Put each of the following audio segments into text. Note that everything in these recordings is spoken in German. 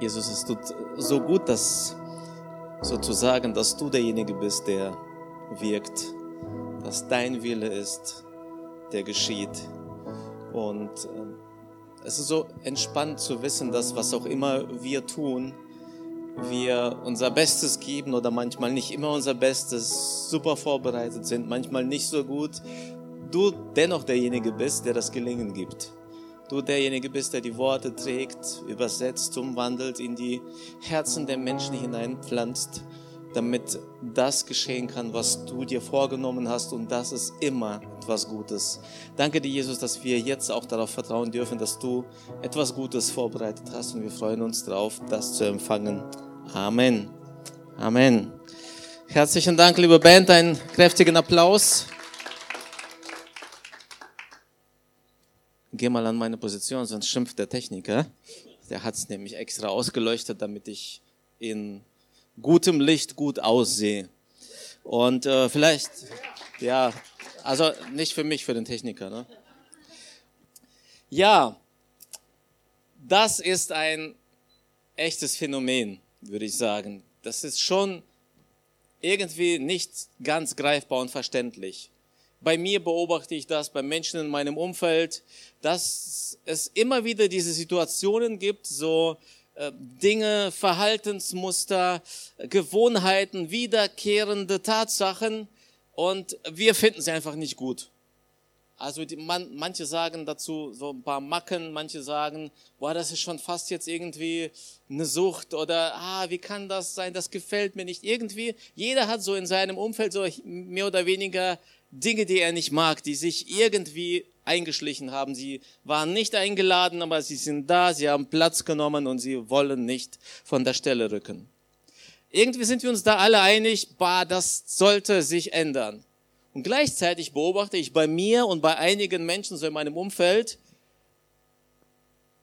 Jesus, es tut so gut, dass sozusagen, dass du derjenige bist, der wirkt, dass dein Wille ist, der geschieht. Und äh, es ist so entspannt zu wissen, dass was auch immer wir tun, wir unser Bestes geben oder manchmal nicht immer unser Bestes, super vorbereitet sind, manchmal nicht so gut, du dennoch derjenige bist, der das Gelingen gibt. Du derjenige bist, der die Worte trägt, übersetzt, umwandelt, in die Herzen der Menschen hineinpflanzt, damit das geschehen kann, was du dir vorgenommen hast und das ist immer etwas Gutes. Danke dir, Jesus, dass wir jetzt auch darauf vertrauen dürfen, dass du etwas Gutes vorbereitet hast und wir freuen uns darauf, das zu empfangen. Amen. Amen. Herzlichen Dank, liebe Band, einen kräftigen Applaus. Geh mal an meine Position, sonst schimpft der Techniker. Der hat es nämlich extra ausgeleuchtet, damit ich in gutem Licht gut aussehe. Und äh, vielleicht, ja, also nicht für mich, für den Techniker. Ne? Ja, das ist ein echtes Phänomen, würde ich sagen. Das ist schon irgendwie nicht ganz greifbar und verständlich. Bei mir beobachte ich das bei Menschen in meinem Umfeld, dass es immer wieder diese Situationen gibt, so äh, Dinge, Verhaltensmuster, Gewohnheiten, wiederkehrende Tatsachen und wir finden sie einfach nicht gut. Also die, man, manche sagen dazu so ein paar Macken, manche sagen, boah, das ist schon fast jetzt irgendwie eine Sucht oder ah, wie kann das sein, das gefällt mir nicht. Irgendwie, jeder hat so in seinem Umfeld so mehr oder weniger Dinge, die er nicht mag, die sich irgendwie eingeschlichen haben. Sie waren nicht eingeladen, aber sie sind da, sie haben Platz genommen und sie wollen nicht von der Stelle rücken. Irgendwie sind wir uns da alle einig, bah, das sollte sich ändern. Und gleichzeitig beobachte ich bei mir und bei einigen Menschen so in meinem Umfeld,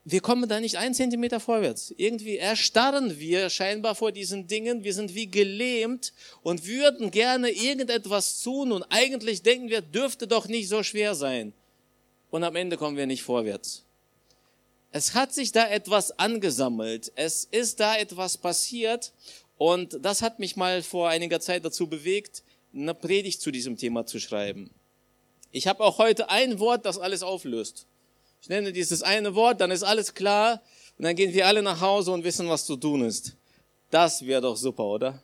wir kommen da nicht einen Zentimeter vorwärts. Irgendwie erstarren wir scheinbar vor diesen Dingen. Wir sind wie gelähmt und würden gerne irgendetwas tun und eigentlich denken wir, dürfte doch nicht so schwer sein. Und am Ende kommen wir nicht vorwärts. Es hat sich da etwas angesammelt. Es ist da etwas passiert und das hat mich mal vor einiger Zeit dazu bewegt, eine Predigt zu diesem Thema zu schreiben. Ich habe auch heute ein Wort, das alles auflöst. Ich nenne dieses eine Wort, dann ist alles klar und dann gehen wir alle nach Hause und wissen, was zu tun ist. Das wäre doch super, oder?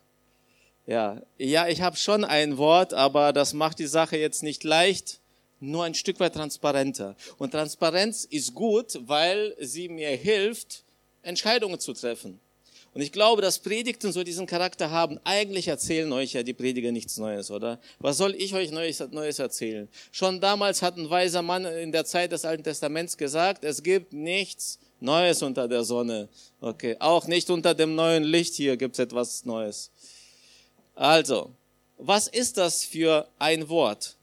Ja, ja, ich habe schon ein Wort, aber das macht die Sache jetzt nicht leicht, nur ein Stück weit transparenter. Und Transparenz ist gut, weil sie mir hilft, Entscheidungen zu treffen. Und ich glaube, dass Predigten so diesen Charakter haben. Eigentlich erzählen euch ja die Prediger nichts Neues, oder? Was soll ich euch Neues, Neues erzählen? Schon damals hat ein weiser Mann in der Zeit des Alten Testaments gesagt, es gibt nichts Neues unter der Sonne. Okay, auch nicht unter dem neuen Licht hier gibt es etwas Neues. Also, was ist das für ein Wort?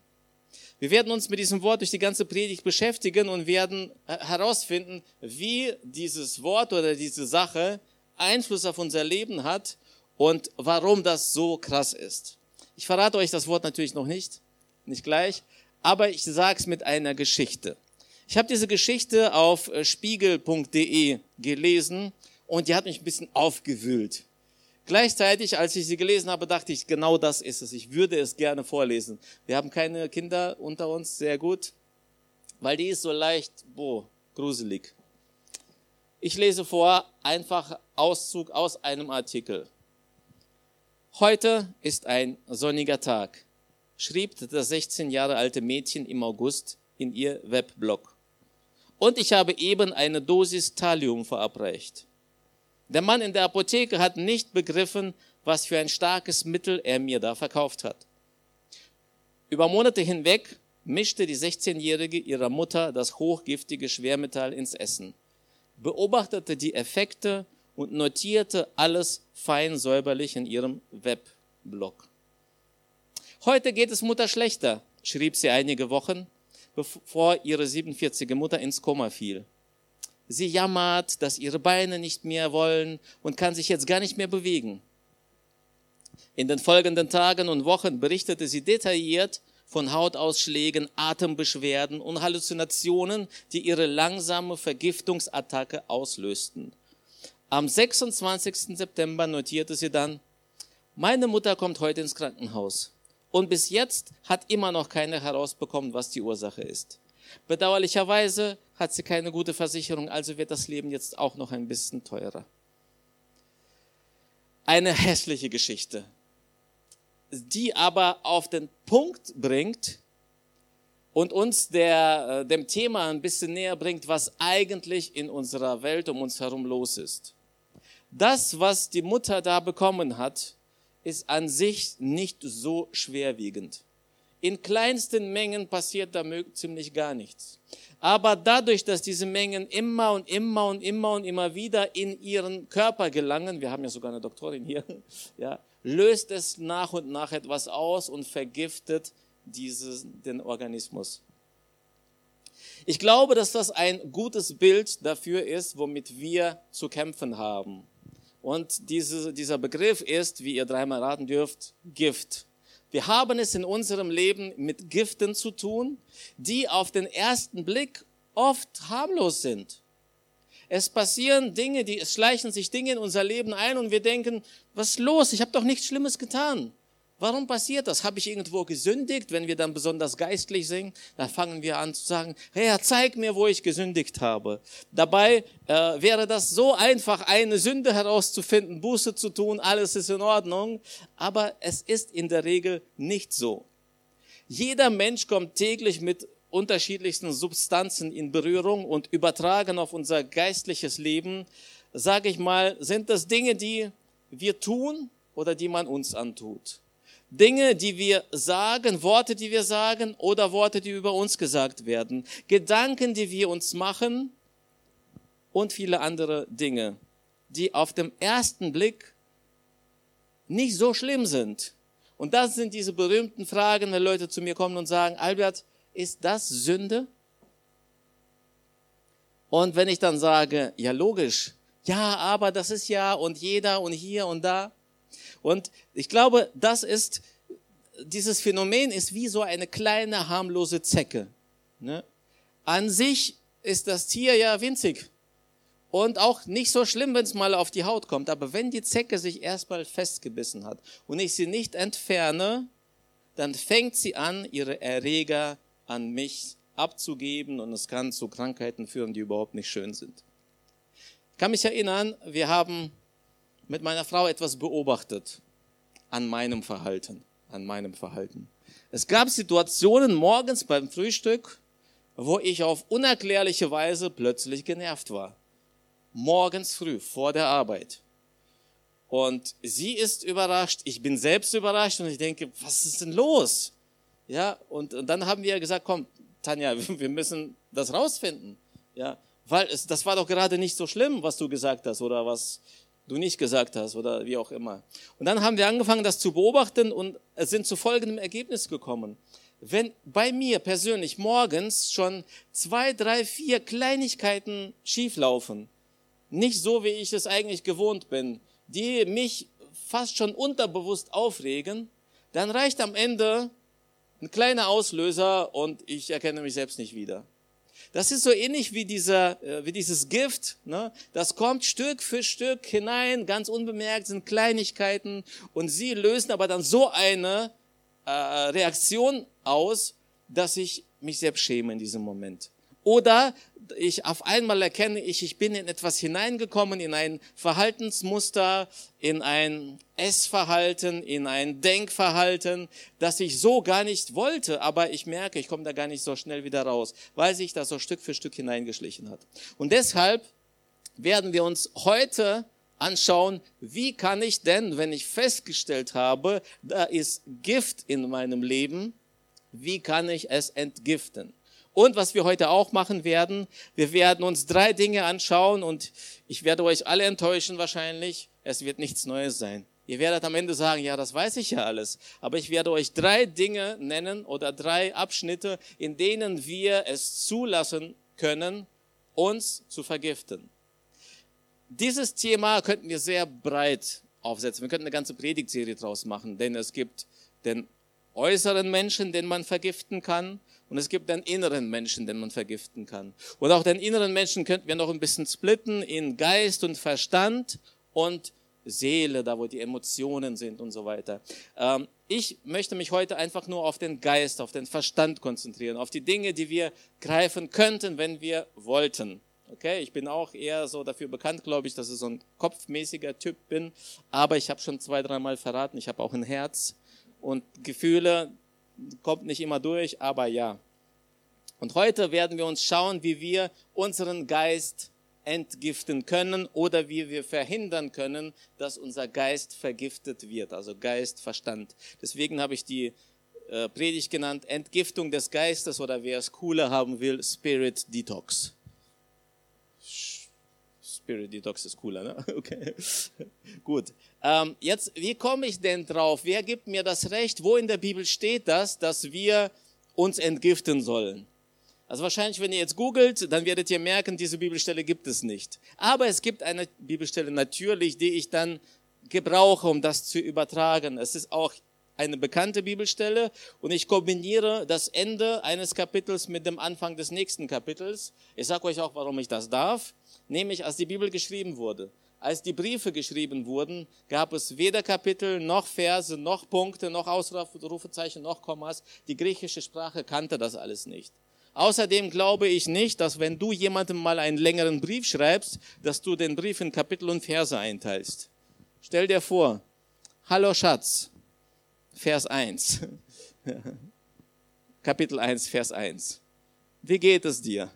Wir werden uns mit diesem Wort durch die ganze Predigt beschäftigen und werden herausfinden, wie dieses Wort oder diese Sache Einfluss auf unser Leben hat und warum das so krass ist. Ich verrate euch das Wort natürlich noch nicht, nicht gleich, aber ich sage es mit einer Geschichte. Ich habe diese Geschichte auf äh, spiegel.de gelesen und die hat mich ein bisschen aufgewühlt. Gleichzeitig, als ich sie gelesen habe, dachte ich, genau das ist es. Ich würde es gerne vorlesen. Wir haben keine Kinder unter uns, sehr gut, weil die ist so leicht, boah, gruselig. Ich lese vor, einfach Auszug aus einem Artikel. Heute ist ein sonniger Tag, schrieb das 16 Jahre alte Mädchen im August in ihr Webblog. Und ich habe eben eine Dosis Thallium verabreicht. Der Mann in der Apotheke hat nicht begriffen, was für ein starkes Mittel er mir da verkauft hat. Über Monate hinweg mischte die 16-Jährige ihrer Mutter das hochgiftige Schwermetall ins Essen beobachtete die Effekte und notierte alles fein säuberlich in ihrem Webblog. Heute geht es Mutter schlechter, schrieb sie einige Wochen, bevor ihre 47 Mutter ins Koma fiel. Sie jammert, dass ihre Beine nicht mehr wollen und kann sich jetzt gar nicht mehr bewegen. In den folgenden Tagen und Wochen berichtete sie detailliert von Hautausschlägen, Atembeschwerden und Halluzinationen, die ihre langsame Vergiftungsattacke auslösten. Am 26. September notierte sie dann, meine Mutter kommt heute ins Krankenhaus. Und bis jetzt hat immer noch keiner herausbekommen, was die Ursache ist. Bedauerlicherweise hat sie keine gute Versicherung, also wird das Leben jetzt auch noch ein bisschen teurer. Eine hässliche Geschichte, die aber auf den Punkt bringt und uns der, äh, dem Thema ein bisschen näher bringt, was eigentlich in unserer Welt um uns herum los ist. Das, was die Mutter da bekommen hat, ist an sich nicht so schwerwiegend. In kleinsten Mengen passiert da ziemlich gar nichts. Aber dadurch, dass diese Mengen immer und immer und immer und immer wieder in ihren Körper gelangen, wir haben ja sogar eine Doktorin hier, ja, löst es nach und nach etwas aus und vergiftet dieses, den Organismus. Ich glaube, dass das ein gutes Bild dafür ist, womit wir zu kämpfen haben. Und diese, dieser Begriff ist, wie ihr dreimal raten dürft, Gift. Wir haben es in unserem Leben mit Giften zu tun, die auf den ersten Blick oft harmlos sind. Es passieren Dinge, die es schleichen sich Dinge in unser Leben ein und wir denken, was ist los? Ich habe doch nichts Schlimmes getan. Warum passiert das? Habe ich irgendwo gesündigt? Wenn wir dann besonders geistlich sind, dann fangen wir an zu sagen, Herr, zeig mir, wo ich gesündigt habe. Dabei äh, wäre das so einfach, eine Sünde herauszufinden, Buße zu tun, alles ist in Ordnung. Aber es ist in der Regel nicht so. Jeder Mensch kommt täglich mit unterschiedlichsten Substanzen in Berührung und übertragen auf unser geistliches Leben, sage ich mal, sind das Dinge, die wir tun oder die man uns antut. Dinge, die wir sagen, Worte, die wir sagen oder Worte, die über uns gesagt werden, Gedanken, die wir uns machen und viele andere Dinge, die auf dem ersten Blick nicht so schlimm sind. Und das sind diese berühmten Fragen, wenn Leute zu mir kommen und sagen, Albert, ist das Sünde? Und wenn ich dann sage, ja logisch, ja, aber das ist ja und jeder und hier und da, und ich glaube, das ist, dieses Phänomen ist wie so eine kleine harmlose Zecke. Ne? An sich ist das Tier ja winzig und auch nicht so schlimm, wenn es mal auf die Haut kommt. Aber wenn die Zecke sich erstmal festgebissen hat und ich sie nicht entferne, dann fängt sie an, ihre Erreger an mich abzugeben und es kann zu Krankheiten führen, die überhaupt nicht schön sind. Ich kann mich erinnern, wir haben mit meiner Frau etwas beobachtet an meinem Verhalten, an meinem Verhalten. Es gab Situationen morgens beim Frühstück, wo ich auf unerklärliche Weise plötzlich genervt war. Morgens früh, vor der Arbeit. Und sie ist überrascht, ich bin selbst überrascht und ich denke, was ist denn los? Ja, und, und dann haben wir gesagt, komm, Tanja, wir müssen das rausfinden. Ja, weil es, das war doch gerade nicht so schlimm, was du gesagt hast oder was du nicht gesagt hast oder wie auch immer. Und dann haben wir angefangen, das zu beobachten und sind zu folgendem Ergebnis gekommen. Wenn bei mir persönlich morgens schon zwei, drei, vier Kleinigkeiten schieflaufen, nicht so, wie ich es eigentlich gewohnt bin, die mich fast schon unterbewusst aufregen, dann reicht am Ende ein kleiner Auslöser und ich erkenne mich selbst nicht wieder. Das ist so ähnlich wie, dieser, äh, wie dieses Gift. Ne? Das kommt Stück für Stück hinein, ganz unbemerkt, sind Kleinigkeiten und sie lösen aber dann so eine äh, Reaktion aus, dass ich mich selbst schäme in diesem Moment. Oder ich auf einmal erkenne ich, ich bin in etwas hineingekommen, in ein Verhaltensmuster, in ein Essverhalten, in ein Denkverhalten, das ich so gar nicht wollte, aber ich merke, ich komme da gar nicht so schnell wieder raus, weil sich das so Stück für Stück hineingeschlichen hat. Und deshalb werden wir uns heute anschauen, wie kann ich denn, wenn ich festgestellt habe, da ist Gift in meinem Leben, wie kann ich es entgiften? Und was wir heute auch machen werden, wir werden uns drei Dinge anschauen und ich werde euch alle enttäuschen wahrscheinlich. Es wird nichts Neues sein. Ihr werdet am Ende sagen, ja, das weiß ich ja alles. Aber ich werde euch drei Dinge nennen oder drei Abschnitte, in denen wir es zulassen können, uns zu vergiften. Dieses Thema könnten wir sehr breit aufsetzen. Wir könnten eine ganze Predigtserie draus machen, denn es gibt den äußeren Menschen, den man vergiften kann Und es gibt den inneren Menschen, den man vergiften kann. Und auch den inneren Menschen könnten wir noch ein bisschen splitten in Geist und Verstand und Seele, da wo die Emotionen sind und so weiter. Ähm, ich möchte mich heute einfach nur auf den Geist, auf den Verstand konzentrieren, auf die Dinge, die wir greifen könnten, wenn wir wollten. Okay, ich bin auch eher so dafür bekannt, glaube ich, dass ich so ein kopfmäßiger Typ bin. Aber ich habe schon zwei, dreimal verraten, ich habe auch ein Herz und Gefühle kommt nicht immer durch, aber ja. Und heute werden wir uns schauen, wie wir unseren Geist entgiften können oder wie wir verhindern können, dass unser Geist vergiftet wird, also Geist, Verstand. Deswegen habe ich die äh, Predigt genannt, Entgiftung des Geistes oder wer es cooler haben will, Spirit Detox. Spirit Detox ist cooler, ne? Okay. Gut. Ähm, jetzt, wie komme ich denn drauf? Wer gibt mir das Recht? Wo in der Bibel steht das, dass wir uns entgiften sollen? Also wahrscheinlich, wenn ihr jetzt googelt, dann werdet ihr merken, diese Bibelstelle gibt es nicht. Aber es gibt eine Bibelstelle natürlich, die ich dann gebrauche, um das zu übertragen. Es ist auch eine bekannte Bibelstelle und ich kombiniere das Ende eines Kapitels mit dem Anfang des nächsten Kapitels. Ich sage euch auch, warum ich das darf nämlich als die Bibel geschrieben wurde. Als die Briefe geschrieben wurden, gab es weder Kapitel, noch Verse, noch Punkte, noch Ausrufezeichen, noch Kommas. Die griechische Sprache kannte das alles nicht. Außerdem glaube ich nicht, dass wenn du jemandem mal einen längeren Brief schreibst, dass du den Brief in Kapitel und Verse einteilst. Stell dir vor, hallo Schatz, Vers 1. Kapitel 1, Vers 1. Wie geht es dir?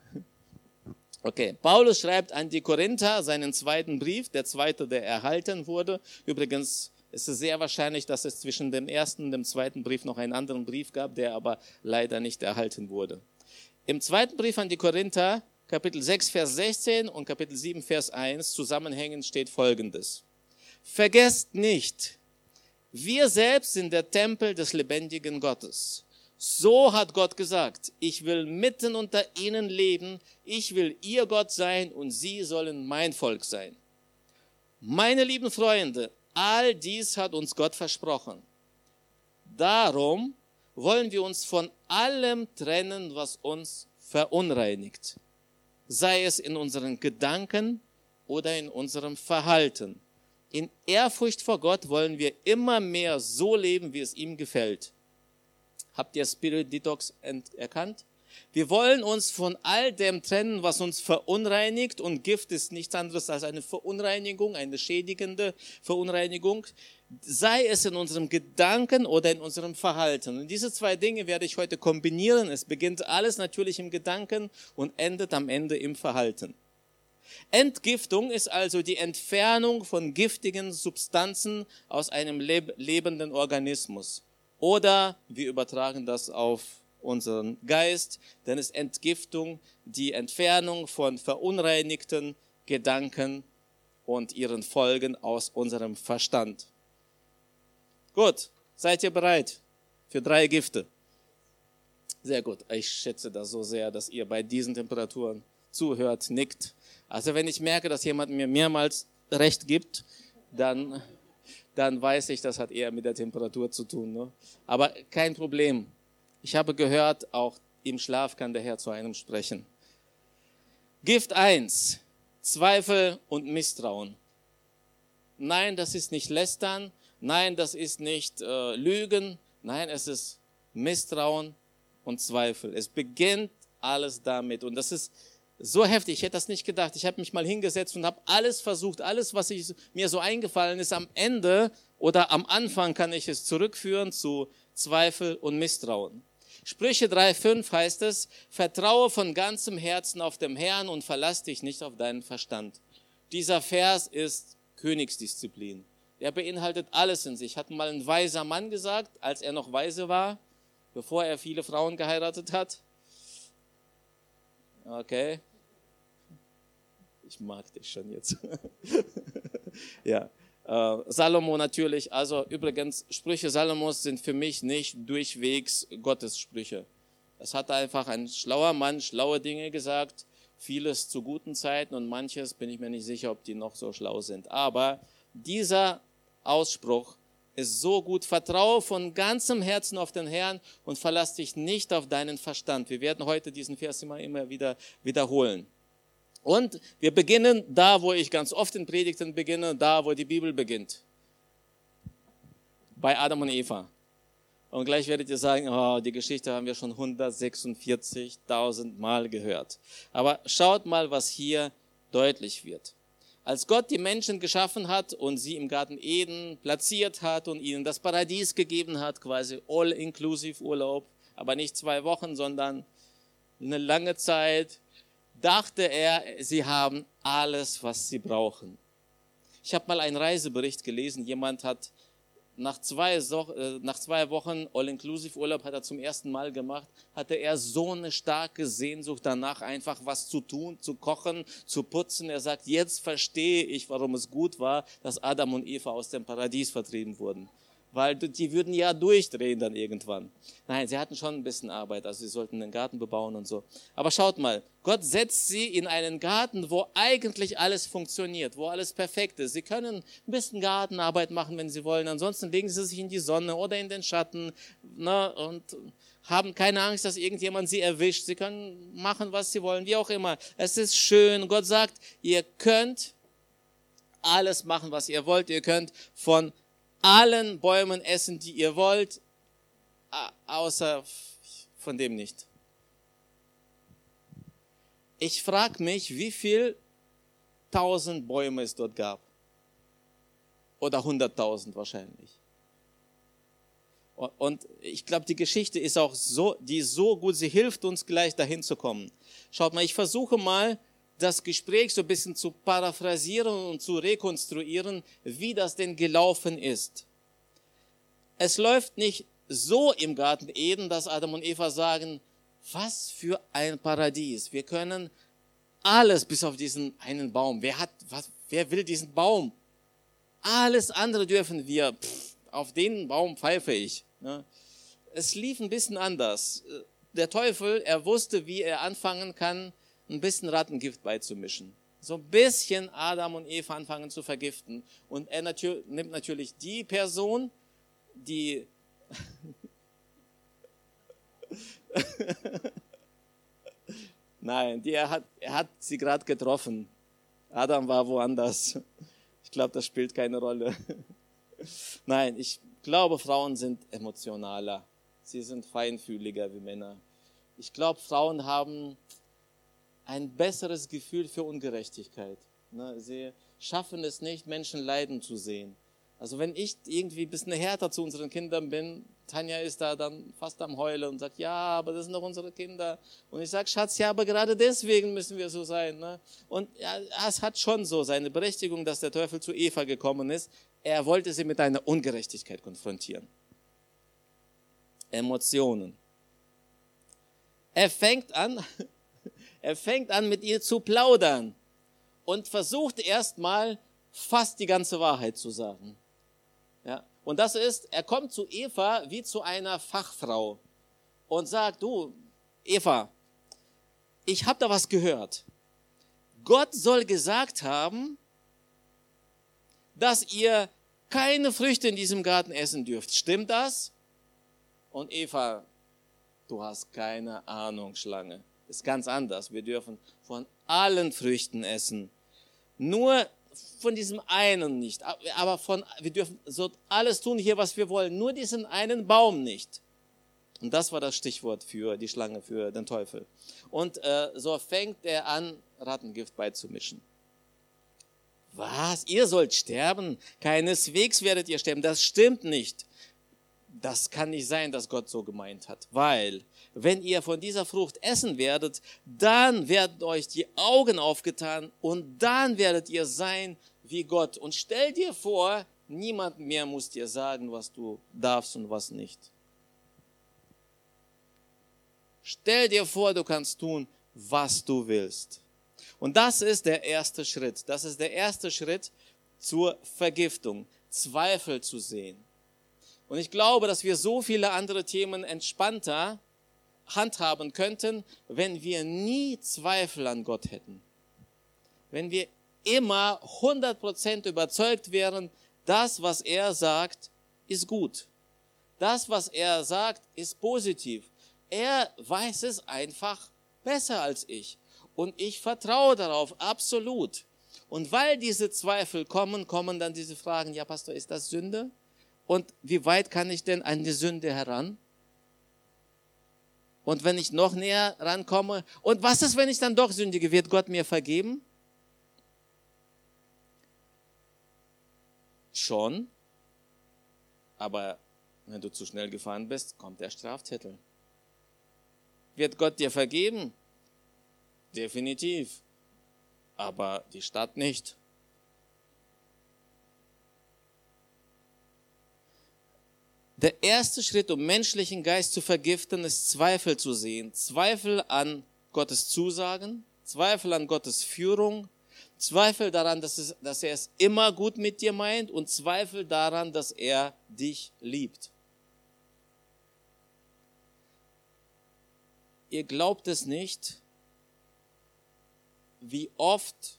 Okay, Paulus schreibt an die Korinther seinen zweiten Brief, der zweite, der erhalten wurde. Übrigens ist es sehr wahrscheinlich, dass es zwischen dem ersten und dem zweiten Brief noch einen anderen Brief gab, der aber leider nicht erhalten wurde. Im zweiten Brief an die Korinther, Kapitel 6, Vers 16 und Kapitel 7, Vers 1 zusammenhängend steht Folgendes. Vergesst nicht, wir selbst sind der Tempel des lebendigen Gottes. So hat Gott gesagt, ich will mitten unter ihnen leben, ich will ihr Gott sein und sie sollen mein Volk sein. Meine lieben Freunde, all dies hat uns Gott versprochen. Darum wollen wir uns von allem trennen, was uns verunreinigt, sei es in unseren Gedanken oder in unserem Verhalten. In Ehrfurcht vor Gott wollen wir immer mehr so leben, wie es ihm gefällt. Habt ihr Spirit Detox erkannt? Wir wollen uns von all dem trennen, was uns verunreinigt und Gift ist nichts anderes als eine Verunreinigung, eine schädigende Verunreinigung, sei es in unserem Gedanken oder in unserem Verhalten. Und diese zwei Dinge werde ich heute kombinieren. Es beginnt alles natürlich im Gedanken und endet am Ende im Verhalten. Entgiftung ist also die Entfernung von giftigen Substanzen aus einem lebenden Organismus. Oder wir übertragen das auf unseren Geist, dann ist Entgiftung die Entfernung von verunreinigten Gedanken und ihren Folgen aus unserem Verstand. Gut, seid ihr bereit für drei Gifte? Sehr gut. Ich schätze das so sehr, dass ihr bei diesen Temperaturen zuhört, nickt. Also wenn ich merke, dass jemand mir mehrmals Recht gibt, dann dann weiß ich, das hat eher mit der Temperatur zu tun. Ne? Aber kein Problem. Ich habe gehört, auch im Schlaf kann der Herr zu einem sprechen. Gift 1, Zweifel und Misstrauen. Nein, das ist nicht Lästern. Nein, das ist nicht äh, Lügen. Nein, es ist Misstrauen und Zweifel. Es beginnt alles damit. Und das ist so heftig, ich hätte das nicht gedacht. Ich habe mich mal hingesetzt und habe alles versucht, alles, was ich, mir so eingefallen ist, am Ende oder am Anfang kann ich es zurückführen zu Zweifel und Misstrauen. Sprüche 3,5 heißt es, vertraue von ganzem Herzen auf dem Herrn und verlass dich nicht auf deinen Verstand. Dieser Vers ist Königsdisziplin. Er beinhaltet alles in sich. Hat mal ein weiser Mann gesagt, als er noch weise war, bevor er viele Frauen geheiratet hat. Okay, ich mag dich schon jetzt. ja. Äh, Salomo natürlich, also übrigens, Sprüche Salomos sind für mich nicht durchwegs Gottes Sprüche. Es hat einfach ein schlauer Mann schlaue Dinge gesagt, vieles zu guten Zeiten und manches bin ich mir nicht sicher, ob die noch so schlau sind. Aber dieser Ausspruch ist so gut. Vertraue von ganzem Herzen auf den Herrn und verlass dich nicht auf deinen Verstand. Wir werden heute diesen Vers immer, immer wieder wiederholen. Und wir beginnen da, wo ich ganz oft in Predigten beginne, da, wo die Bibel beginnt. Bei Adam und Eva. Und gleich werdet ihr sagen, oh, die Geschichte haben wir schon 146.000 Mal gehört. Aber schaut mal, was hier deutlich wird. Als Gott die Menschen geschaffen hat und sie im Garten Eden platziert hat und ihnen das Paradies gegeben hat, quasi all-inclusive Urlaub, aber nicht zwei Wochen, sondern eine lange Zeit, dachte er, sie haben alles, was sie brauchen. Ich habe mal einen Reisebericht gelesen. Jemand hat nach zwei, äh, nach zwei Wochen All-Inclusive-Urlaub hat er zum ersten Mal gemacht, hatte er so eine starke Sehnsucht danach, einfach was zu tun, zu kochen, zu putzen. Er sagt, jetzt verstehe ich, warum es gut war, dass Adam und Eva aus dem Paradies vertrieben wurden weil die würden ja durchdrehen dann irgendwann. Nein, sie hatten schon ein bisschen Arbeit, also sie sollten den Garten bebauen und so. Aber schaut mal, Gott setzt sie in einen Garten, wo eigentlich alles funktioniert, wo alles perfekt ist. Sie können ein bisschen Gartenarbeit machen, wenn sie wollen. Ansonsten legen sie sich in die Sonne oder in den Schatten ne, und haben keine Angst, dass irgendjemand sie erwischt. Sie können machen, was sie wollen, wie auch immer. Es ist schön. Gott sagt, ihr könnt alles machen, was ihr wollt. Ihr könnt von allen Bäumen essen, die ihr wollt, außer von dem nicht. Ich frage mich, wie viel tausend Bäume es dort gab. Oder hunderttausend wahrscheinlich. Und ich glaube, die Geschichte ist auch so, die so gut, sie hilft uns gleich dahin zu kommen. Schaut mal, ich versuche mal, das Gespräch so ein bisschen zu paraphrasieren und zu rekonstruieren, wie das denn gelaufen ist. Es läuft nicht so im Garten Eden, dass Adam und Eva sagen, was für ein Paradies. Wir können alles bis auf diesen einen Baum. Wer hat, was, wer will diesen Baum? Alles andere dürfen wir. Pff, auf den Baum pfeife ich. Ne? Es lief ein bisschen anders. Der Teufel, er wusste, wie er anfangen kann, ein bisschen Rattengift beizumischen. So ein bisschen Adam und Eva anfangen zu vergiften. Und er natür nimmt natürlich die Person, die Nein, die, er, hat, er hat sie gerade getroffen. Adam war woanders. Ich glaube, das spielt keine Rolle. Nein, ich glaube, Frauen sind emotionaler. Sie sind feinfühliger wie Männer. Ich glaube, Frauen haben ein besseres Gefühl für Ungerechtigkeit. Ne, sie schaffen es nicht, Menschen leiden zu sehen. Also wenn ich irgendwie ein bisschen härter zu unseren Kindern bin, Tanja ist da dann fast am Heulen und sagt, ja, aber das sind doch unsere Kinder. Und ich sage, Schatz, ja, aber gerade deswegen müssen wir so sein. Ne? Und ja, es hat schon so seine Berechtigung, dass der Teufel zu Eva gekommen ist. Er wollte sie mit einer Ungerechtigkeit konfrontieren. Emotionen. Er fängt an, er fängt an, mit ihr zu plaudern und versucht erstmal fast die ganze Wahrheit zu sagen. Ja? Und das ist, er kommt zu Eva wie zu einer Fachfrau und sagt, du, Eva, ich habe da was gehört. Gott soll gesagt haben, dass ihr keine Früchte in diesem Garten essen dürft. Stimmt das? Und Eva, du hast keine Ahnung, Schlange ist ganz anders. Wir dürfen von allen Früchten essen. Nur von diesem einen nicht. Aber von, wir dürfen so alles tun hier, was wir wollen. Nur diesen einen Baum nicht. Und das war das Stichwort für die Schlange, für den Teufel. Und äh, so fängt er an, Rattengift beizumischen. Was? Ihr sollt sterben? Keineswegs werdet ihr sterben. Das stimmt nicht. Das kann nicht sein, dass Gott so gemeint hat, weil wenn ihr von dieser Frucht essen werdet, dann werden euch die Augen aufgetan und dann werdet ihr sein wie Gott. Und stell dir vor, niemand mehr muss dir sagen, was du darfst und was nicht. Stell dir vor, du kannst tun, was du willst. Und das ist der erste Schritt. Das ist der erste Schritt zur Vergiftung, Zweifel zu sehen. Und ich glaube, dass wir so viele andere Themen entspannter handhaben könnten, wenn wir nie Zweifel an Gott hätten. Wenn wir immer 100% überzeugt wären, das, was er sagt, ist gut. Das, was er sagt, ist positiv. Er weiß es einfach besser als ich. Und ich vertraue darauf, absolut. Und weil diese Zweifel kommen, kommen dann diese Fragen, ja Pastor, ist das Sünde? Und wie weit kann ich denn an die Sünde heran? Und wenn ich noch näher rankomme, und was ist, wenn ich dann doch sündige, wird Gott mir vergeben? Schon, aber wenn du zu schnell gefahren bist, kommt der Strafzettel. Wird Gott dir vergeben? Definitiv. Aber die Stadt nicht. Der erste Schritt, um menschlichen Geist zu vergiften, ist Zweifel zu sehen. Zweifel an Gottes Zusagen, Zweifel an Gottes Führung, Zweifel daran, dass, es, dass er es immer gut mit dir meint und Zweifel daran, dass er dich liebt. Ihr glaubt es nicht, wie oft,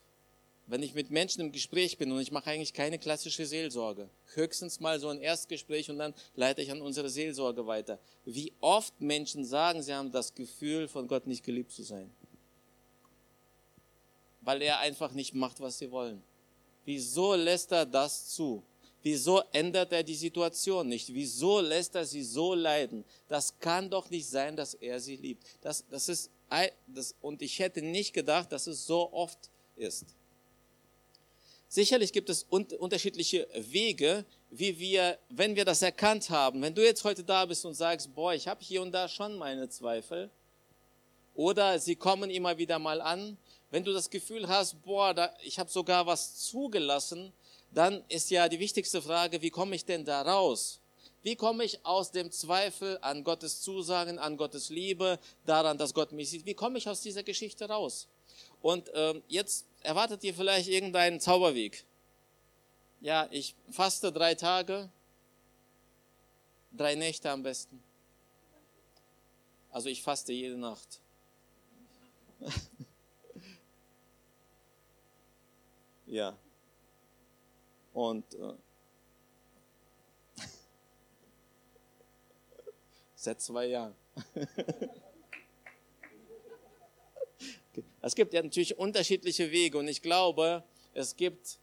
wenn ich mit Menschen im Gespräch bin und ich mache eigentlich keine klassische Seelsorge, höchstens mal so ein Erstgespräch und dann leite ich an unsere Seelsorge weiter, wie oft Menschen sagen, sie haben das Gefühl, von Gott nicht geliebt zu sein. Weil er einfach nicht macht, was sie wollen. Wieso lässt er das zu? Wieso ändert er die Situation nicht? Wieso lässt er sie so leiden? Das kann doch nicht sein, dass er sie liebt. Das, das ist, das, und ich hätte nicht gedacht, dass es so oft ist. Sicherlich gibt es unterschiedliche Wege, wie wir, wenn wir das erkannt haben, wenn du jetzt heute da bist und sagst, boah, ich habe hier und da schon meine Zweifel, oder sie kommen immer wieder mal an, wenn du das Gefühl hast, boah, da, ich habe sogar was zugelassen, dann ist ja die wichtigste Frage, wie komme ich denn da raus? Wie komme ich aus dem Zweifel an Gottes Zusagen, an Gottes Liebe, daran, dass Gott mich sieht? Wie komme ich aus dieser Geschichte raus? Und ähm, jetzt erwartet ihr vielleicht irgendeinen Zauberweg. Ja, ich faste drei Tage, drei Nächte am besten. Also ich faste jede Nacht. ja. Und äh, seit zwei Jahren. es gibt ja natürlich unterschiedliche Wege und ich glaube, es gibt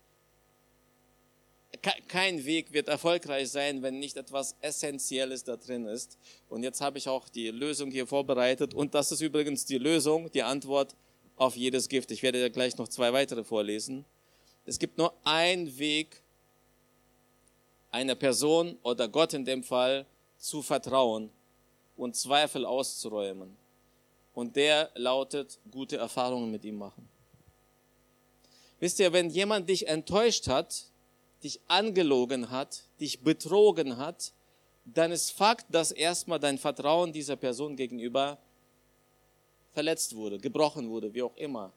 kein Weg wird erfolgreich sein, wenn nicht etwas Essentielles da drin ist. Und jetzt habe ich auch die Lösung hier vorbereitet. Und das ist übrigens die Lösung, die Antwort auf jedes Gift. Ich werde ja gleich noch zwei weitere vorlesen. Es gibt nur einen Weg, einer Person oder Gott in dem Fall zu vertrauen und Zweifel auszuräumen. Und der lautet, gute Erfahrungen mit ihm machen. Wisst ihr, wenn jemand dich enttäuscht hat, dich angelogen hat, dich betrogen hat, dann ist Fakt, dass erstmal dein Vertrauen dieser Person gegenüber verletzt wurde, gebrochen wurde, wie auch immer.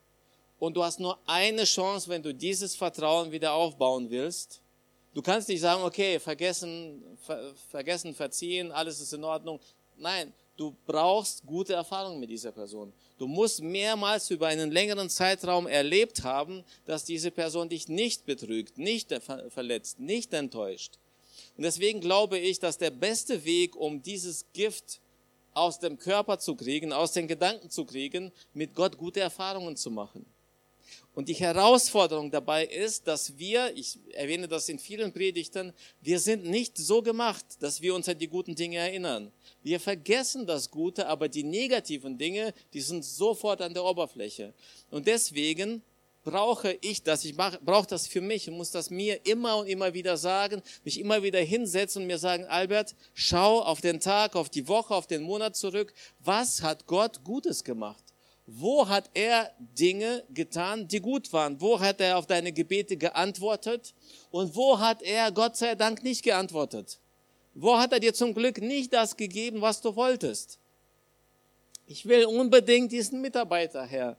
Und du hast nur eine Chance, wenn du dieses Vertrauen wieder aufbauen willst. Du kannst nicht sagen, okay, vergessen, ver, vergessen, verziehen, alles ist in Ordnung. Nein, du brauchst gute Erfahrungen mit dieser Person. Du musst mehrmals über einen längeren Zeitraum erlebt haben, dass diese Person dich nicht betrügt, nicht verletzt, nicht enttäuscht. Und deswegen glaube ich, dass der beste Weg, um dieses Gift aus dem Körper zu kriegen, aus den Gedanken zu kriegen, mit Gott gute Erfahrungen zu machen. Und die Herausforderung dabei ist, dass wir, ich erwähne das in vielen Predigten, wir sind nicht so gemacht, dass wir uns an die guten Dinge erinnern. Wir vergessen das Gute, aber die negativen Dinge, die sind sofort an der Oberfläche. Und deswegen brauche ich das, ich brauche das für mich und muss das mir immer und immer wieder sagen, mich immer wieder hinsetzen und mir sagen, Albert, schau auf den Tag, auf die Woche, auf den Monat zurück. Was hat Gott Gutes gemacht? Wo hat er Dinge getan, die gut waren? Wo hat er auf deine Gebete geantwortet? Und wo hat er Gott sei Dank nicht geantwortet? Wo hat er dir zum Glück nicht das gegeben, was du wolltest? Ich will unbedingt diesen Mitarbeiter, Herr.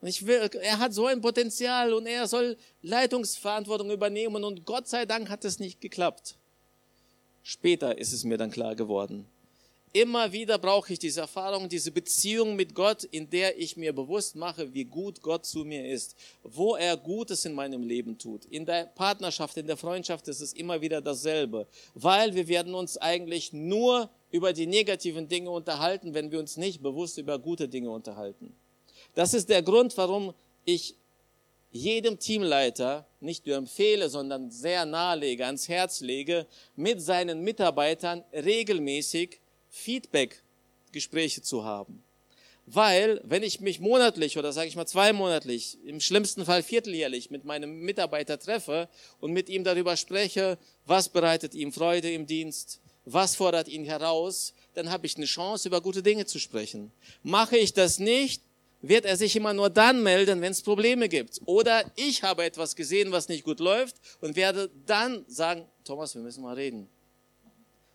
Will, er hat so ein Potenzial und er soll Leitungsverantwortung übernehmen und Gott sei Dank hat es nicht geklappt. Später ist es mir dann klar geworden. Immer wieder brauche ich diese Erfahrung, diese Beziehung mit Gott, in der ich mir bewusst mache, wie gut Gott zu mir ist, wo er Gutes in meinem Leben tut. In der Partnerschaft, in der Freundschaft ist es immer wieder dasselbe, weil wir werden uns eigentlich nur über die negativen Dinge unterhalten, wenn wir uns nicht bewusst über gute Dinge unterhalten. Das ist der Grund, warum ich jedem Teamleiter nicht nur empfehle, sondern sehr nahelege, ans Herz lege, mit seinen Mitarbeitern regelmäßig Feedback-Gespräche zu haben. Weil, wenn ich mich monatlich oder sage ich mal zweimonatlich, im schlimmsten Fall vierteljährlich mit meinem Mitarbeiter treffe und mit ihm darüber spreche, was bereitet ihm Freude im Dienst, was fordert ihn heraus, dann habe ich eine Chance, über gute Dinge zu sprechen. Mache ich das nicht, wird er sich immer nur dann melden, wenn es Probleme gibt. Oder ich habe etwas gesehen, was nicht gut läuft und werde dann sagen, Thomas, wir müssen mal reden.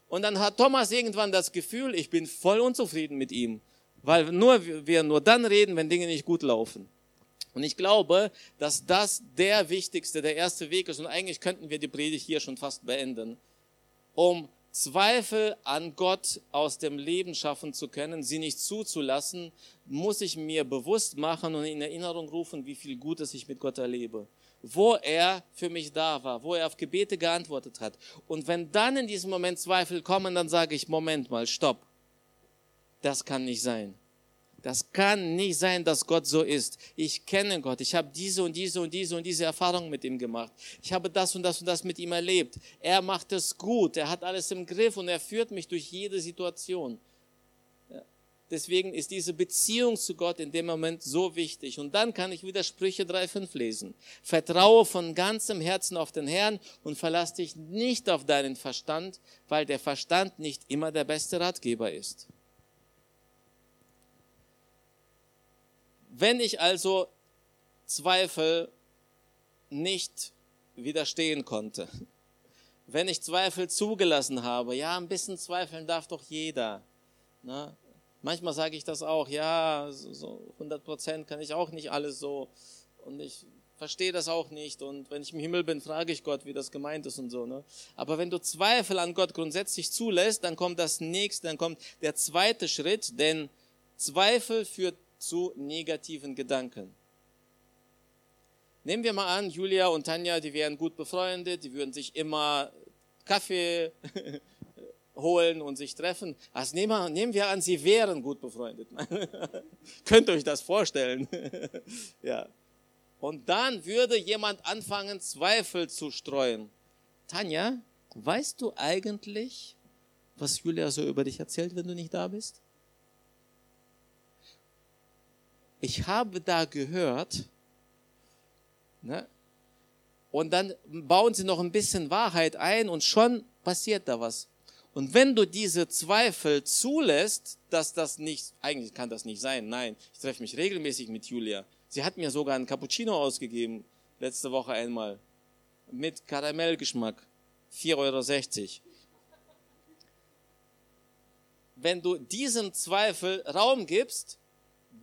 Und dann hat Thomas irgendwann das Gefühl, ich bin voll unzufrieden mit ihm, weil nur, wir nur dann reden, wenn Dinge nicht gut laufen. Und ich glaube, dass das der wichtigste, der erste Weg ist. Und eigentlich könnten wir die Predigt hier schon fast beenden, um Zweifel an Gott aus dem Leben schaffen zu können, sie nicht zuzulassen, muss ich mir bewusst machen und in Erinnerung rufen, wie viel Gutes ich mit Gott erlebe wo er für mich da war, wo er auf Gebete geantwortet hat. Und wenn dann in diesem Moment Zweifel kommen, dann sage ich, Moment mal, stopp. Das kann nicht sein. Das kann nicht sein, dass Gott so ist. Ich kenne Gott. Ich habe diese und diese und diese und diese Erfahrung mit ihm gemacht. Ich habe das und das und das mit ihm erlebt. Er macht es gut. Er hat alles im Griff und er führt mich durch jede Situation. Deswegen ist diese Beziehung zu Gott in dem Moment so wichtig. Und dann kann ich wieder Sprüche 3,5 lesen. Vertraue von ganzem Herzen auf den Herrn und verlass dich nicht auf deinen Verstand, weil der Verstand nicht immer der beste Ratgeber ist. Wenn ich also Zweifel nicht widerstehen konnte, wenn ich Zweifel zugelassen habe, ja, ein bisschen zweifeln darf doch jeder. Ne? Manchmal sage ich das auch, ja, so 100 Prozent kann ich auch nicht alles so und ich verstehe das auch nicht und wenn ich im Himmel bin, frage ich Gott, wie das gemeint ist und so. Ne? Aber wenn du Zweifel an Gott grundsätzlich zulässt, dann kommt das nächste, dann kommt der zweite Schritt, denn Zweifel führt zu negativen Gedanken. Nehmen wir mal an, Julia und Tanja, die wären gut befreundet, die würden sich immer Kaffee holen und sich treffen. Also nehmen, wir an, sie wären gut befreundet. Könnt ihr euch das vorstellen? ja. Und dann würde jemand anfangen, Zweifel zu streuen. Tanja, weißt du eigentlich, was Julia so über dich erzählt, wenn du nicht da bist? Ich habe da gehört, ne? und dann bauen sie noch ein bisschen Wahrheit ein und schon passiert da was. Und wenn du diese Zweifel zulässt, dass das nicht, eigentlich kann das nicht sein, nein, ich treffe mich regelmäßig mit Julia. Sie hat mir sogar einen Cappuccino ausgegeben, letzte Woche einmal, mit Karamellgeschmack, 4,60 Euro. Wenn du diesem Zweifel Raum gibst,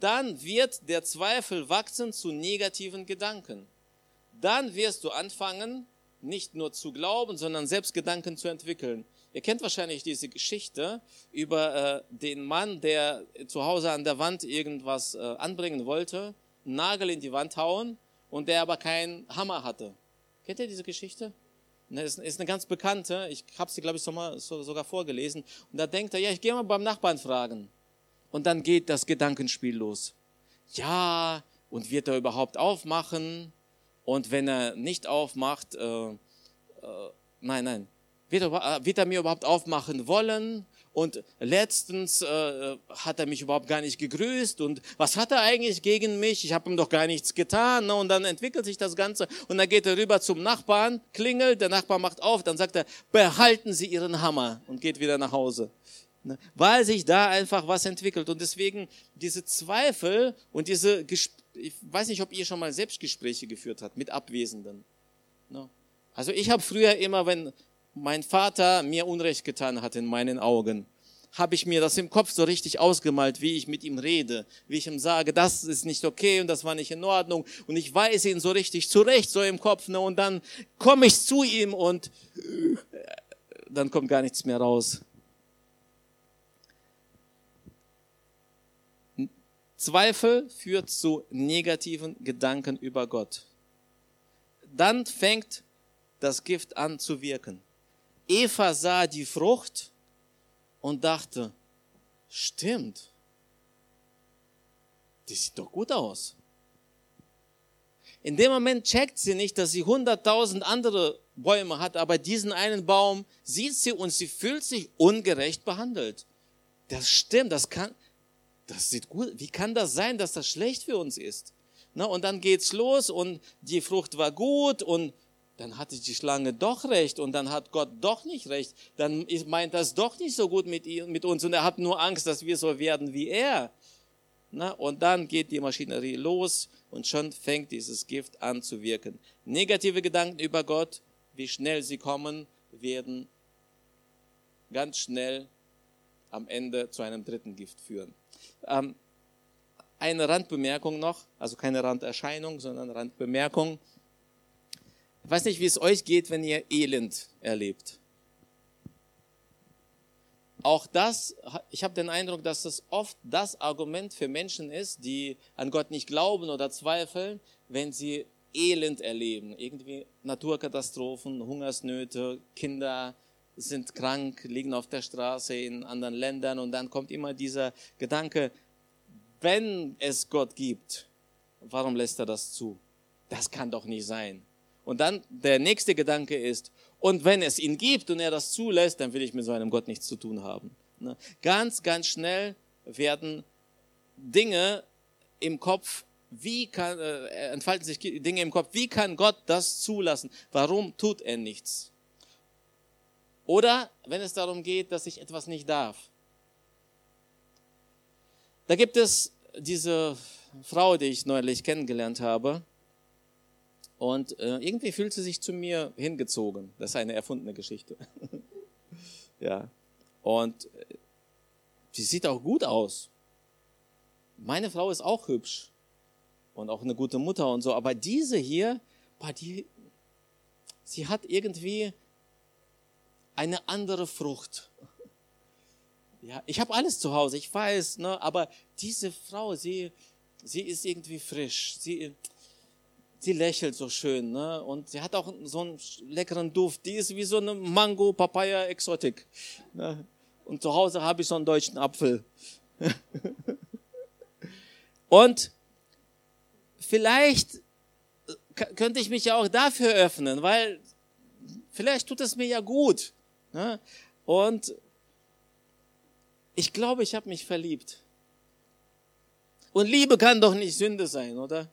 dann wird der Zweifel wachsen zu negativen Gedanken. Dann wirst du anfangen, nicht nur zu glauben, sondern selbst Gedanken zu entwickeln. Ihr kennt wahrscheinlich diese Geschichte über äh, den Mann, der zu Hause an der Wand irgendwas äh, anbringen wollte, einen Nagel in die Wand hauen und der aber keinen Hammer hatte. Kennt ihr diese Geschichte? Das ne, ist, ist eine ganz bekannte. Ich habe sie, glaube ich, sogar vorgelesen. Und da denkt er, ja, ich gehe mal beim Nachbarn fragen. Und dann geht das Gedankenspiel los. Ja, und wird er überhaupt aufmachen? Und wenn er nicht aufmacht, äh, äh, nein, nein, wird er, äh, wird er mir überhaupt aufmachen wollen? Und letztens äh, hat er mich überhaupt gar nicht gegrüßt. Und was hat er eigentlich gegen mich? Ich habe ihm doch gar nichts getan. Ne? Und dann entwickelt sich das Ganze. Und dann geht er rüber zum Nachbarn, klingelt, der Nachbar macht auf. Dann sagt er, behalten Sie Ihren Hammer und geht wieder nach Hause. Ne? Weil sich da einfach was entwickelt. Und deswegen diese Zweifel und diese, ich weiß nicht, ob ihr schon mal Selbstgespräche geführt habt mit Abwesenden. Ne? Also ich habe früher immer, wenn mein Vater mir Unrecht getan hat in meinen Augen, habe ich mir das im Kopf so richtig ausgemalt, wie ich mit ihm rede, wie ich ihm sage, das ist nicht okay und das war nicht in Ordnung und ich weise ihn so richtig zurecht, so im Kopf, ne, und dann komme ich zu ihm und dann kommt gar nichts mehr raus. Zweifel führt zu negativen Gedanken über Gott. Dann fängt das Gift an zu wirken. Eva sah die Frucht und dachte, stimmt, die sieht doch gut aus. In dem Moment checkt sie nicht, dass sie hunderttausend andere Bäume hat, aber diesen einen Baum sieht sie und sie fühlt sich ungerecht behandelt. Das stimmt, das kann, das sieht gut. Wie kann das sein, dass das schlecht für uns ist? Na, und dann geht's los und die Frucht war gut und dann hatte die Schlange doch recht und dann hat Gott doch nicht recht. Dann meint das doch nicht so gut mit, mit uns und er hat nur Angst, dass wir so werden wie er. Na, und dann geht die Maschinerie los und schon fängt dieses Gift an zu wirken. Negative Gedanken über Gott, wie schnell sie kommen, werden ganz schnell am Ende zu einem dritten Gift führen. Ähm, eine Randbemerkung noch, also keine Randerscheinung, sondern Randbemerkung. Ich weiß nicht, wie es euch geht, wenn ihr Elend erlebt. Auch das, ich habe den Eindruck, dass das oft das Argument für Menschen ist, die an Gott nicht glauben oder zweifeln, wenn sie Elend erleben. Irgendwie Naturkatastrophen, Hungersnöte, Kinder sind krank, liegen auf der Straße in anderen Ländern und dann kommt immer dieser Gedanke, wenn es Gott gibt, warum lässt er das zu? Das kann doch nicht sein. Und dann der nächste Gedanke ist, und wenn es ihn gibt und er das zulässt, dann will ich mit so einem Gott nichts zu tun haben. Ne? Ganz, ganz schnell werden Dinge im Kopf, wie kann, äh, entfalten sich Dinge im Kopf, wie kann Gott das zulassen? Warum tut er nichts? Oder wenn es darum geht, dass ich etwas nicht darf. Da gibt es diese Frau, die ich neulich kennengelernt habe, und äh, irgendwie fühlt sie sich zu mir hingezogen. Das ist eine erfundene Geschichte. ja. Und äh, sie sieht auch gut aus. Meine Frau ist auch hübsch und auch eine gute Mutter und so. Aber diese hier, boah, die, sie hat irgendwie eine andere Frucht. Ja, ich habe alles zu Hause, ich weiß, ne, aber diese Frau, sie, sie ist irgendwie frisch. Sie, sie lächelt so schön, ne? Und sie hat auch so einen leckeren Duft. Die ist wie so eine Mango Papaya Exotik. Ne? Und zu Hause habe ich so einen deutschen Apfel. Und vielleicht könnte ich mich ja auch dafür öffnen, weil vielleicht tut es mir ja gut. Ne? Und ich glaube, ich habe mich verliebt. Und Liebe kann doch nicht Sünde sein, oder?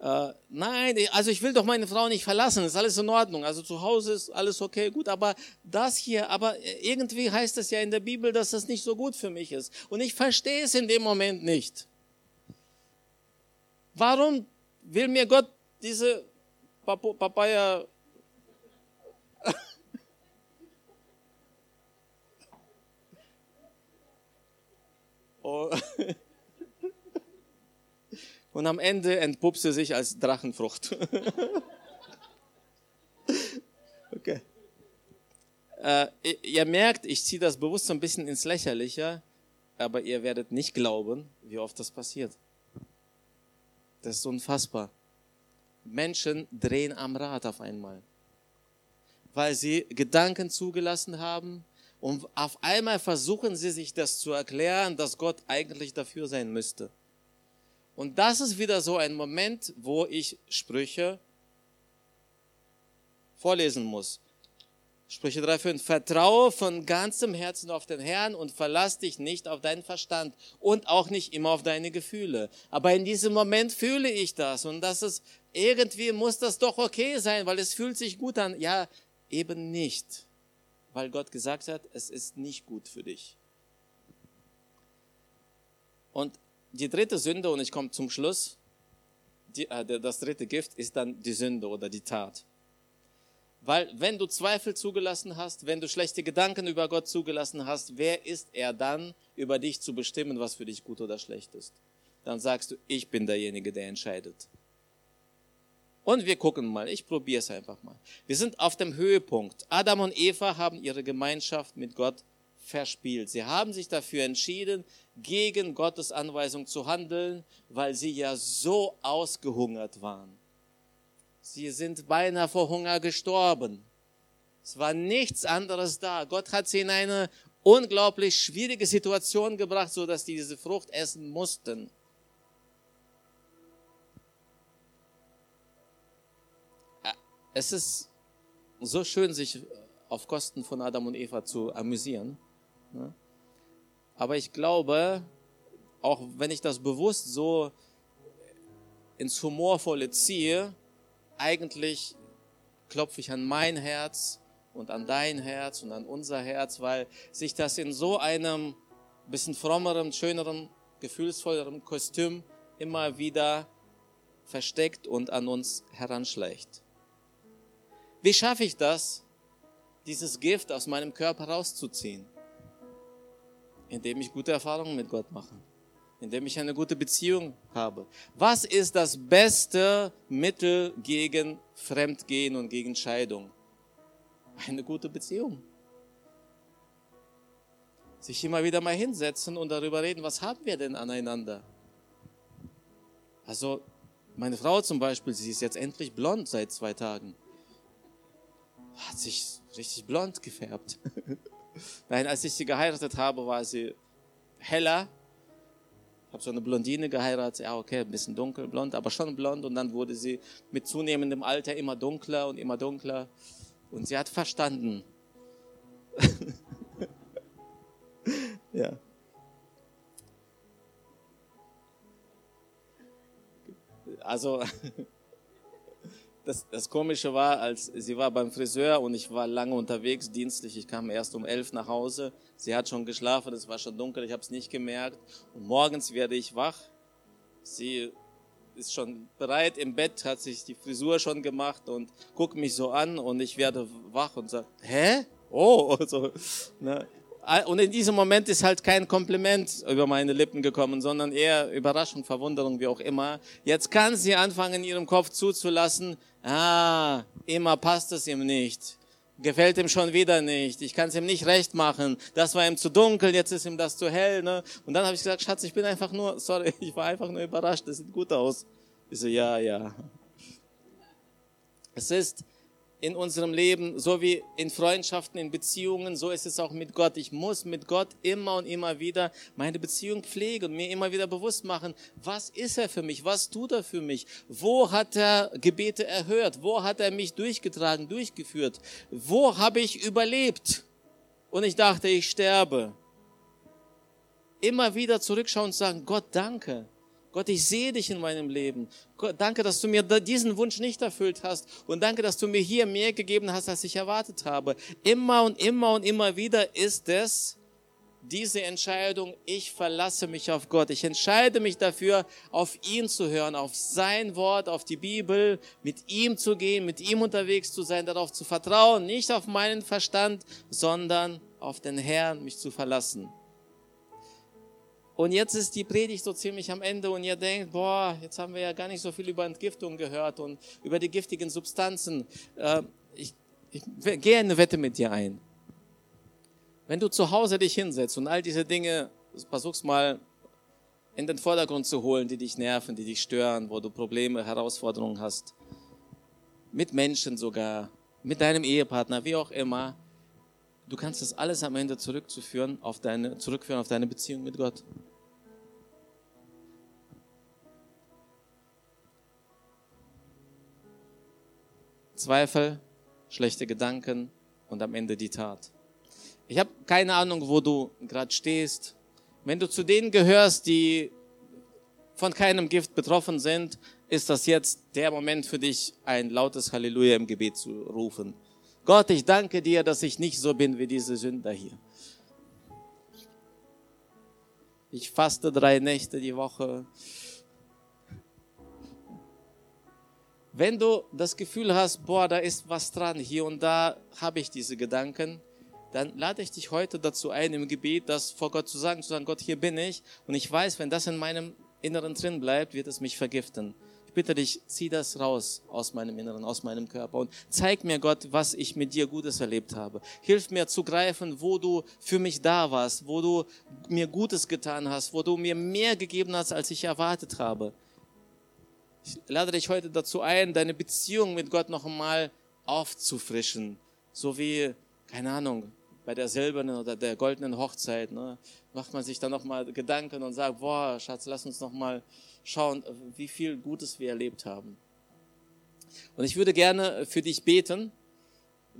Äh, nein, also ich will doch meine Frau nicht verlassen, ist alles in Ordnung. Also zu Hause ist alles okay, gut, aber das hier, aber irgendwie heißt es ja in der Bibel, dass das nicht so gut für mich ist. Und ich verstehe es in dem Moment nicht. Warum will mir Gott diese Papaya oh. Und am Ende entpuppt sie sich als Drachenfrucht. okay. Äh, ihr merkt, ich ziehe das bewusst so ein bisschen ins Lächerliche, aber ihr werdet nicht glauben, wie oft das passiert. Das ist unfassbar. Menschen drehen am Rad auf einmal, weil sie Gedanken zugelassen haben und auf einmal versuchen sie sich das zu erklären, dass Gott eigentlich dafür sein müsste. Und das ist wieder so ein Moment, wo ich Sprüche vorlesen muss. Sprüche 3,5. Vertraue von ganzem Herzen auf den Herrn und verlass dich nicht auf deinen Verstand und auch nicht immer auf deine Gefühle. Aber in diesem Moment fühle ich das und das ist, irgendwie muss das doch okay sein, weil es fühlt sich gut an. Ja, eben nicht. Weil Gott gesagt hat, es ist nicht gut für dich. Und die dritte Sünde, und ich komme zum Schluss, die, äh, das dritte Gift ist dann die Sünde oder die Tat. Weil wenn du Zweifel zugelassen hast, wenn du schlechte Gedanken über Gott zugelassen hast, wer ist er dann, über dich zu bestimmen, was für dich gut oder schlecht ist? Dann sagst du, ich bin derjenige, der entscheidet. Und wir gucken mal, ich probiere es einfach mal. Wir sind auf dem Höhepunkt. Adam und Eva haben ihre Gemeinschaft mit Gott verspielt. Sie haben sich dafür entschieden, gegen Gottes Anweisung zu handeln, weil sie ja so ausgehungert waren. Sie sind beinahe vor Hunger gestorben. Es war nichts anderes da. Gott hat sie in eine unglaublich schwierige Situation gebracht, so dass die diese Frucht essen mussten. Es ist so schön, sich auf Kosten von Adam und Eva zu amüsieren. Ne? Aber ich glaube, auch wenn ich das bewusst so ins Humorvolle ziehe, eigentlich klopfe ich an mein Herz und an dein Herz und an unser Herz, weil sich das in so einem bisschen frommeren, schöneren, gefühlsvolleren Kostüm immer wieder versteckt und an uns heranschleicht. Wie schaffe ich das, dieses Gift aus meinem Körper rauszuziehen? Indem ich gute Erfahrungen mit Gott mache, indem ich eine gute Beziehung habe. Was ist das beste Mittel gegen Fremdgehen und gegen Scheidung? Eine gute Beziehung. Sich immer wieder mal hinsetzen und darüber reden, was haben wir denn aneinander? Also meine Frau zum Beispiel, sie ist jetzt endlich blond seit zwei Tagen hat sich richtig blond gefärbt. Nein, als ich sie geheiratet habe, war sie heller. Ich habe so eine Blondine geheiratet. Ja, okay, ein bisschen dunkelblond, aber schon blond. Und dann wurde sie mit zunehmendem Alter immer dunkler und immer dunkler. Und sie hat verstanden. ja. Also, das, das Komische war, als sie war beim Friseur und ich war lange unterwegs, dienstlich. Ich kam erst um elf nach Hause. Sie hat schon geschlafen, es war schon dunkel, ich habe es nicht gemerkt. Und morgens werde ich wach. Sie ist schon bereit im Bett, hat sich die Frisur schon gemacht und guckt mich so an und ich werde wach und sage, hä? Oh, so, ne? Und in diesem Moment ist halt kein Kompliment über meine Lippen gekommen, sondern eher Überraschung, Verwunderung, wie auch immer. Jetzt kann sie anfangen, in ihrem Kopf zuzulassen, ah, immer passt es ihm nicht. Gefällt ihm schon wieder nicht. Ich kann es ihm nicht recht machen. Das war ihm zu dunkel, jetzt ist ihm das zu hell. Ne? Und dann habe ich gesagt, Schatz, ich bin einfach nur, sorry, ich war einfach nur überrascht, das sieht gut aus. Ich so, ja, ja. Es ist in unserem Leben, so wie in Freundschaften, in Beziehungen, so ist es auch mit Gott. Ich muss mit Gott immer und immer wieder meine Beziehung pflegen und mir immer wieder bewusst machen, was ist er für mich, was tut er für mich, wo hat er Gebete erhört, wo hat er mich durchgetragen, durchgeführt, wo habe ich überlebt und ich dachte, ich sterbe. Immer wieder zurückschauen und sagen, Gott, danke. Gott, ich sehe dich in meinem Leben. Gott, danke, dass du mir diesen Wunsch nicht erfüllt hast. Und danke, dass du mir hier mehr gegeben hast, als ich erwartet habe. Immer und immer und immer wieder ist es diese Entscheidung, ich verlasse mich auf Gott. Ich entscheide mich dafür, auf ihn zu hören, auf sein Wort, auf die Bibel, mit ihm zu gehen, mit ihm unterwegs zu sein, darauf zu vertrauen, nicht auf meinen Verstand, sondern auf den Herrn mich zu verlassen. Und jetzt ist die Predigt so ziemlich am Ende und ihr denkt, boah, jetzt haben wir ja gar nicht so viel über Entgiftung gehört und über die giftigen Substanzen. Äh, ich, ich gehe eine Wette mit dir ein. Wenn du zu Hause dich hinsetzt und all diese Dinge versuchst mal in den Vordergrund zu holen, die dich nerven, die dich stören, wo du Probleme, Herausforderungen hast, mit Menschen sogar, mit deinem Ehepartner, wie auch immer, du kannst das alles am Ende zurückzuführen auf deine, zurückführen auf deine Beziehung mit Gott. Zweifel, schlechte Gedanken und am Ende die Tat. Ich habe keine Ahnung, wo du gerade stehst. Wenn du zu denen gehörst, die von keinem Gift betroffen sind, ist das jetzt der Moment für dich, ein lautes Halleluja im Gebet zu rufen. Gott, ich danke dir, dass ich nicht so bin wie diese Sünder hier. Ich faste drei Nächte die Woche. Wenn du das Gefühl hast, boah, da ist was dran, hier und da habe ich diese Gedanken, dann lade ich dich heute dazu ein, im Gebet das vor Gott zu sagen, zu sagen, Gott, hier bin ich und ich weiß, wenn das in meinem Inneren drin bleibt, wird es mich vergiften, Ich bitte dich, zieh das raus aus meinem Inneren, aus meinem Körper und zeig mir, Gott, was ich mit dir Gutes erlebt habe. Hilf mir zu greifen, wo du für mich da warst, wo du mir Gutes getan hast, wo du mir mehr gegeben hast, als ich erwartet habe. Ich lade dich heute dazu ein, deine Beziehung mit Gott noch einmal aufzufrischen, so wie, keine Ahnung, bei der silbernen oder der goldenen Hochzeit, ne, macht man sich dann nochmal Gedanken und sagt, boah, Schatz, lass uns nochmal schauen, wie viel Gutes wir erlebt haben. Und ich würde gerne für dich beten,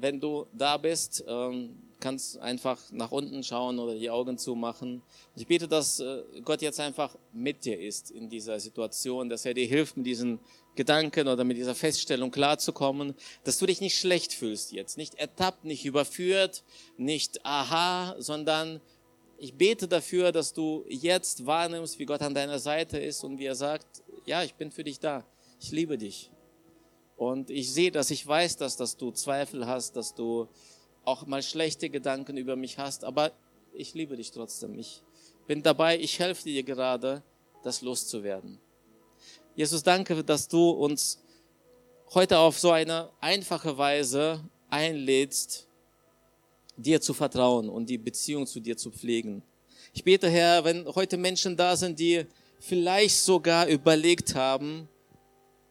wenn du da bist, ähm, kannst einfach nach unten schauen oder die Augen zumachen. Ich bete, dass äh, Gott jetzt einfach mit dir ist in dieser Situation, dass er dir hilft, mit diesen Gedanken oder mit dieser Feststellung klarzukommen, dass du dich nicht schlecht fühlst jetzt, nicht ertappt, nicht überführt, nicht aha, sondern ich bete dafür, dass du jetzt wahrnimmst, wie Gott an deiner Seite ist und wie er sagt, ja, ich bin für dich da, ich liebe dich. Und ich sehe das, ich weiß das, dass du Zweifel hast, dass du auch mal schlechte Gedanken über mich hast, aber ich liebe dich trotzdem. Ich bin dabei, ich helfe dir gerade, das loszuwerden. Jesus, danke, dass du uns heute auf so eine einfache Weise einlädst, dir zu vertrauen und die Beziehung zu dir zu pflegen. Ich bete, Herr, wenn heute Menschen da sind, die vielleicht sogar überlegt haben,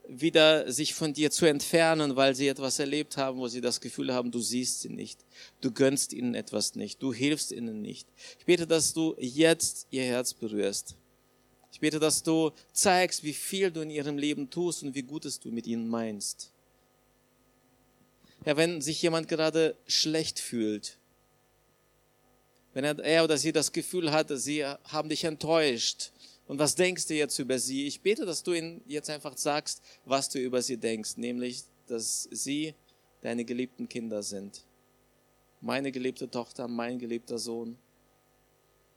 wieder sich von dir zu entfernen, weil sie etwas erlebt haben, wo sie das Gefühl haben, du siehst sie nicht, du gönnst ihnen etwas nicht, du hilfst ihnen nicht. Ich bete, dass du jetzt ihr Herz berührst. Ich bete, dass du zeigst, wie viel du in ihrem Leben tust und wie Gutes du mit ihnen meinst. Herr, wenn sich jemand gerade schlecht fühlt, wenn er oder sie das Gefühl hat, sie haben dich enttäuscht, und was denkst du jetzt über sie? Ich bete, dass du ihnen jetzt einfach sagst, was du über sie denkst, nämlich, dass sie deine geliebten Kinder sind. Meine geliebte Tochter, mein geliebter Sohn.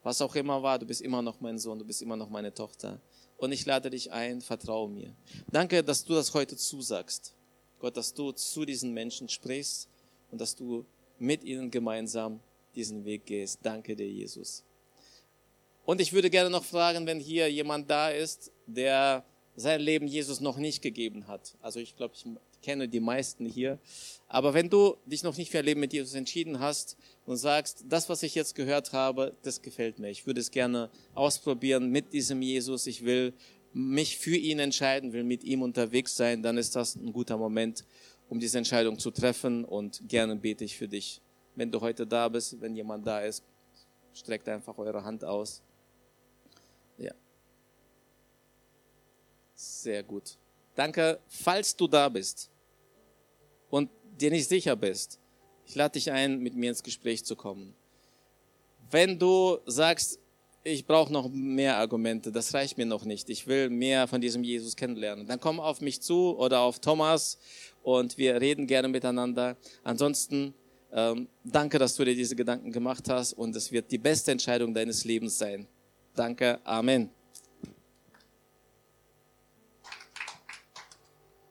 Was auch immer war, du bist immer noch mein Sohn, du bist immer noch meine Tochter. Und ich lade dich ein, vertraue mir. Danke, dass du das heute zusagst. Gott, dass du zu diesen Menschen sprichst und dass du mit ihnen gemeinsam diesen Weg gehst. Danke dir, Jesus. Und ich würde gerne noch fragen, wenn hier jemand da ist, der sein Leben Jesus noch nicht gegeben hat. Also ich glaube, ich kenne die meisten hier. Aber wenn du dich noch nicht für ein Leben mit Jesus entschieden hast und sagst, das, was ich jetzt gehört habe, das gefällt mir. Ich würde es gerne ausprobieren mit diesem Jesus. Ich will mich für ihn entscheiden, will mit ihm unterwegs sein, dann ist das ein guter Moment, um diese Entscheidung zu treffen und gerne bete ich für dich. Wenn du heute da bist, wenn jemand da ist, streckt einfach eure Hand aus. Sehr gut. Danke, falls du da bist und dir nicht sicher bist. Ich lade dich ein, mit mir ins Gespräch zu kommen. Wenn du sagst, ich brauche noch mehr Argumente, das reicht mir noch nicht, ich will mehr von diesem Jesus kennenlernen, dann komm auf mich zu oder auf Thomas und wir reden gerne miteinander. Ansonsten ähm, danke, dass du dir diese Gedanken gemacht hast und es wird die beste Entscheidung deines Lebens sein. Danke. Amen.